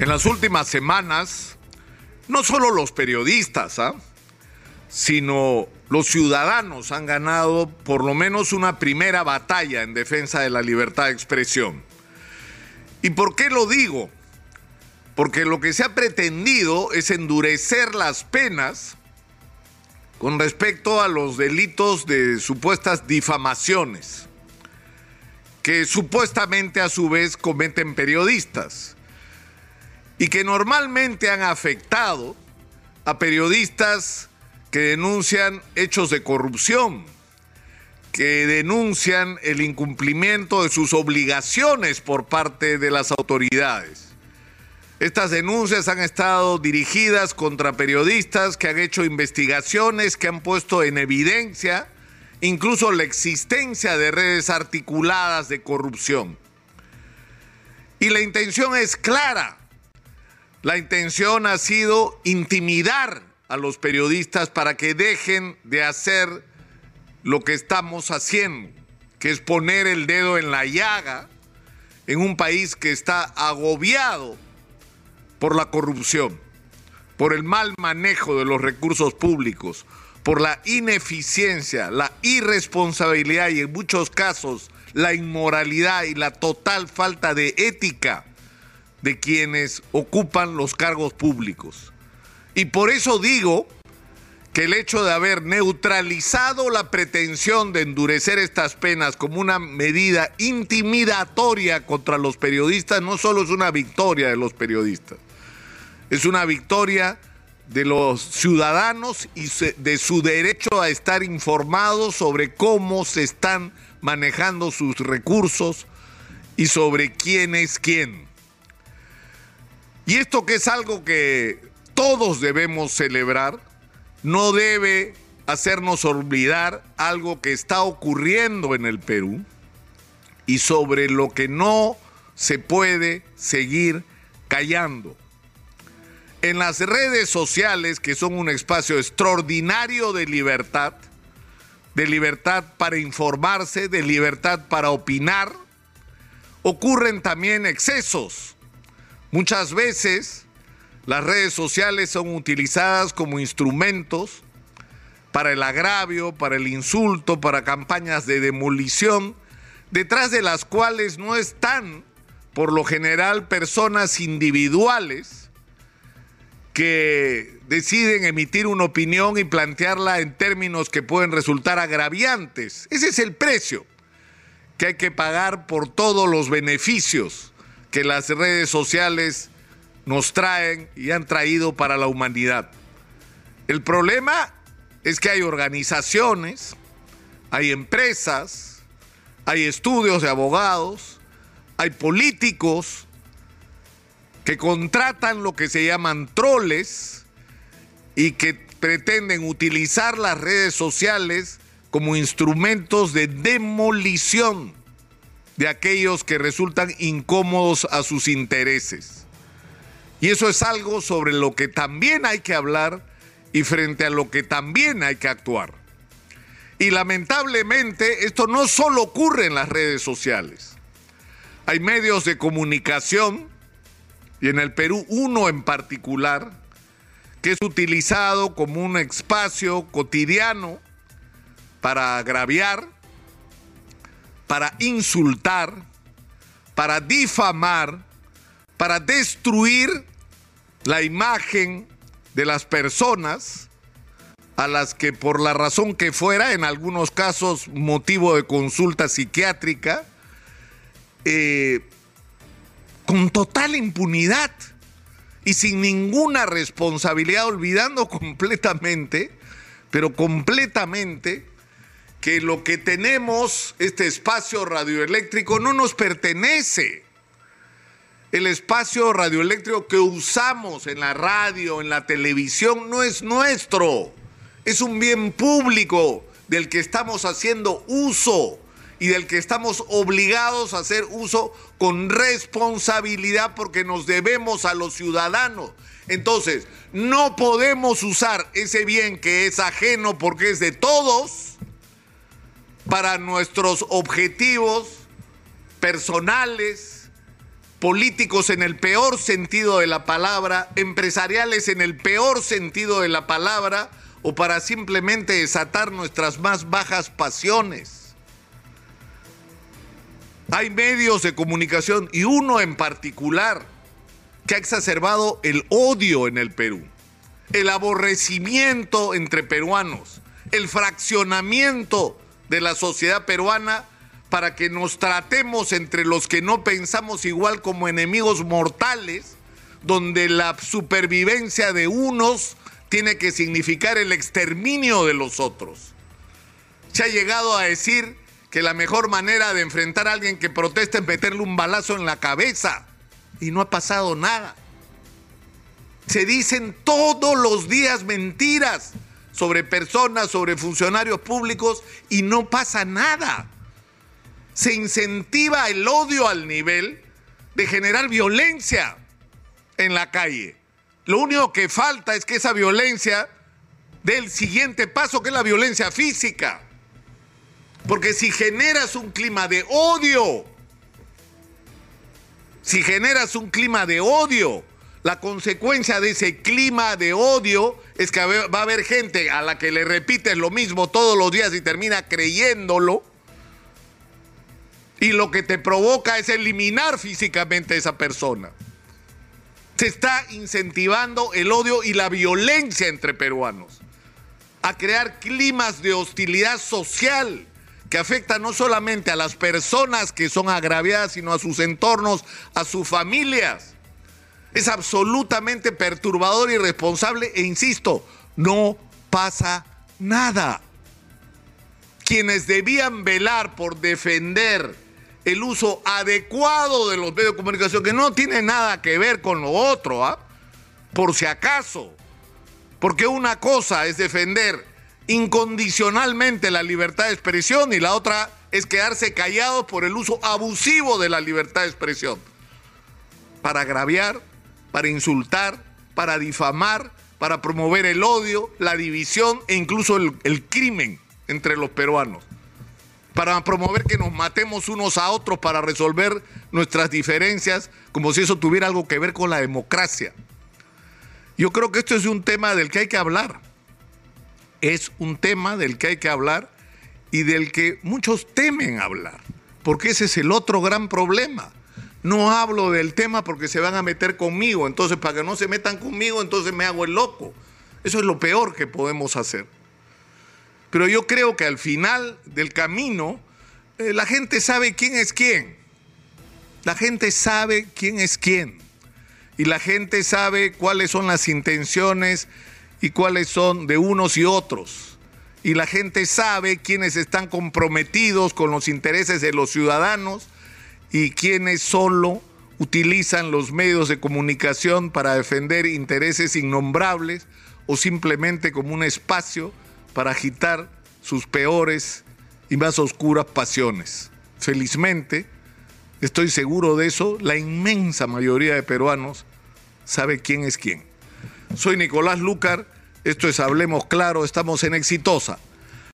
En las últimas semanas, no solo los periodistas, ¿ah? sino los ciudadanos han ganado por lo menos una primera batalla en defensa de la libertad de expresión. ¿Y por qué lo digo? Porque lo que se ha pretendido es endurecer las penas con respecto a los delitos de supuestas difamaciones, que supuestamente a su vez cometen periodistas y que normalmente han afectado a periodistas que denuncian hechos de corrupción, que denuncian el incumplimiento de sus obligaciones por parte de las autoridades. Estas denuncias han estado dirigidas contra periodistas que han hecho investigaciones, que han puesto en evidencia incluso la existencia de redes articuladas de corrupción. Y la intención es clara, la intención ha sido intimidar a los periodistas para que dejen de hacer lo que estamos haciendo, que es poner el dedo en la llaga en un país que está agobiado por la corrupción, por el mal manejo de los recursos públicos, por la ineficiencia, la irresponsabilidad y en muchos casos la inmoralidad y la total falta de ética de quienes ocupan los cargos públicos. Y por eso digo que el hecho de haber neutralizado la pretensión de endurecer estas penas como una medida intimidatoria contra los periodistas no solo es una victoria de los periodistas, es una victoria de los ciudadanos y de su derecho a estar informados sobre cómo se están manejando sus recursos y sobre quién es quién. Y esto que es algo que todos debemos celebrar, no debe hacernos olvidar algo que está ocurriendo en el Perú y sobre lo que no se puede seguir callando. En las redes sociales, que son un espacio extraordinario de libertad, de libertad para informarse, de libertad para opinar, ocurren también excesos Muchas veces las redes sociales son utilizadas como instrumentos para el agravio, para el insulto, para campañas de demolición, detrás de las cuales no están, por lo general, personas individuales que deciden emitir una opinión y plantearla en términos que pueden resultar agraviantes. Ese es el precio que hay que pagar por todos los beneficios que las redes sociales nos traen y han traído para la humanidad. El problema es que hay organizaciones, hay empresas, hay estudios de abogados, hay políticos que contratan lo que se llaman troles y que pretenden utilizar las redes sociales como instrumentos de demolición de aquellos que resultan incómodos a sus intereses. Y eso es algo sobre lo que también hay que hablar y frente a lo que también hay que actuar. Y lamentablemente esto no solo ocurre en las redes sociales. Hay medios de comunicación, y en el Perú uno en particular, que es utilizado como un espacio cotidiano para agraviar, para insultar, para difamar, para destruir la imagen de las personas a las que por la razón que fuera, en algunos casos motivo de consulta psiquiátrica, eh, con total impunidad y sin ninguna responsabilidad, olvidando completamente, pero completamente, que lo que tenemos, este espacio radioeléctrico, no nos pertenece. El espacio radioeléctrico que usamos en la radio, en la televisión, no es nuestro. Es un bien público del que estamos haciendo uso y del que estamos obligados a hacer uso con responsabilidad porque nos debemos a los ciudadanos. Entonces, no podemos usar ese bien que es ajeno porque es de todos para nuestros objetivos personales políticos en el peor sentido de la palabra, empresariales en el peor sentido de la palabra, o para simplemente desatar nuestras más bajas pasiones. Hay medios de comunicación y uno en particular que ha exacerbado el odio en el Perú, el aborrecimiento entre peruanos, el fraccionamiento de la sociedad peruana para que nos tratemos entre los que no pensamos igual como enemigos mortales, donde la supervivencia de unos tiene que significar el exterminio de los otros. Se ha llegado a decir que la mejor manera de enfrentar a alguien que protesta es meterle un balazo en la cabeza y no ha pasado nada. Se dicen todos los días mentiras sobre personas, sobre funcionarios públicos y no pasa nada se incentiva el odio al nivel de generar violencia en la calle. Lo único que falta es que esa violencia dé el siguiente paso, que es la violencia física. Porque si generas un clima de odio, si generas un clima de odio, la consecuencia de ese clima de odio es que va a haber gente a la que le repites lo mismo todos los días y termina creyéndolo y lo que te provoca es eliminar físicamente a esa persona. Se está incentivando el odio y la violencia entre peruanos, a crear climas de hostilidad social que afectan no solamente a las personas que son agraviadas, sino a sus entornos, a sus familias. Es absolutamente perturbador irresponsable e insisto, no pasa nada. Quienes debían velar por defender el uso adecuado de los medios de comunicación, que no tiene nada que ver con lo otro, ¿ah? por si acaso. Porque una cosa es defender incondicionalmente la libertad de expresión y la otra es quedarse callado por el uso abusivo de la libertad de expresión. Para agraviar, para insultar, para difamar, para promover el odio, la división e incluso el, crimen entre los peruanos para promover que nos matemos unos a otros para resolver nuestras diferencias, como si eso tuviera algo que ver con la democracia. Yo creo que esto es un tema del que hay que hablar. Es un tema del que hay que hablar y del que muchos temen hablar, porque ese es el otro gran problema. No hablo del tema porque se van a meter conmigo, entonces para que no se metan conmigo, entonces me hago el loco. Eso es lo peor que podemos hacer. Pero yo creo que al final del camino eh, la gente sabe quién es quién. La gente sabe quién es quién. Y la gente sabe cuáles son las intenciones y cuáles son de unos y otros. Y la gente sabe quiénes están comprometidos con los intereses de los ciudadanos y quiénes solo utilizan los medios de comunicación para defender intereses innombrables o simplemente como un espacio para agitar sus peores y más oscuras pasiones. Felizmente, estoy seguro de eso, la inmensa mayoría de peruanos sabe quién es quién. Soy Nicolás Lucar, esto es Hablemos Claro, estamos en Exitosa